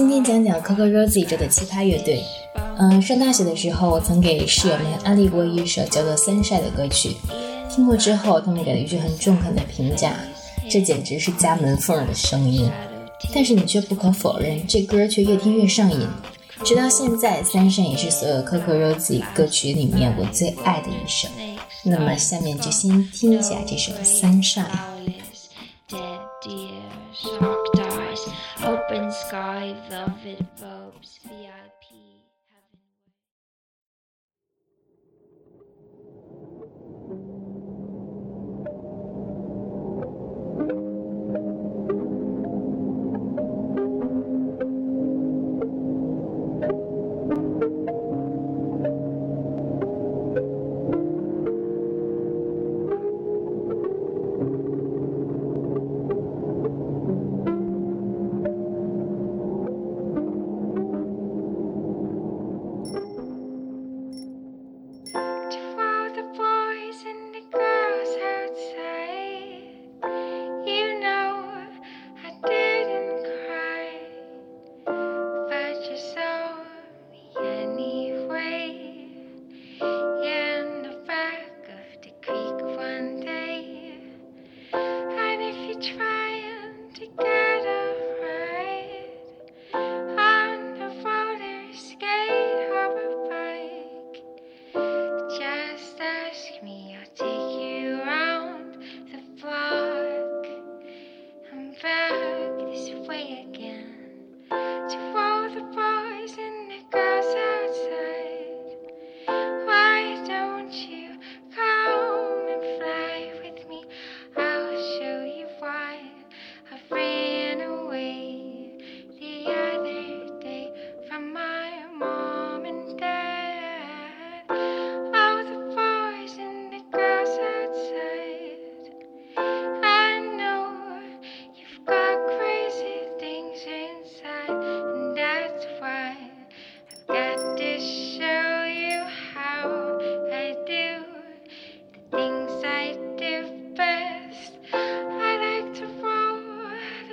今天讲讲 Coco Rosie 这个奇葩乐队。嗯，上大学的时候，我曾给室友们安利过一首叫做《Sunshine》的歌曲，听过之后，他们给了一句很中肯的评价：这简直是家门缝的声音。但是你却不可否认，这歌却越听越上瘾。直到现在，《Sunshine》也是所有 Coco Rosie 歌曲里面我最爱的一首。那么，下面就先听一下这首《Sunshine》。I Velvet folks. VIP.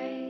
night.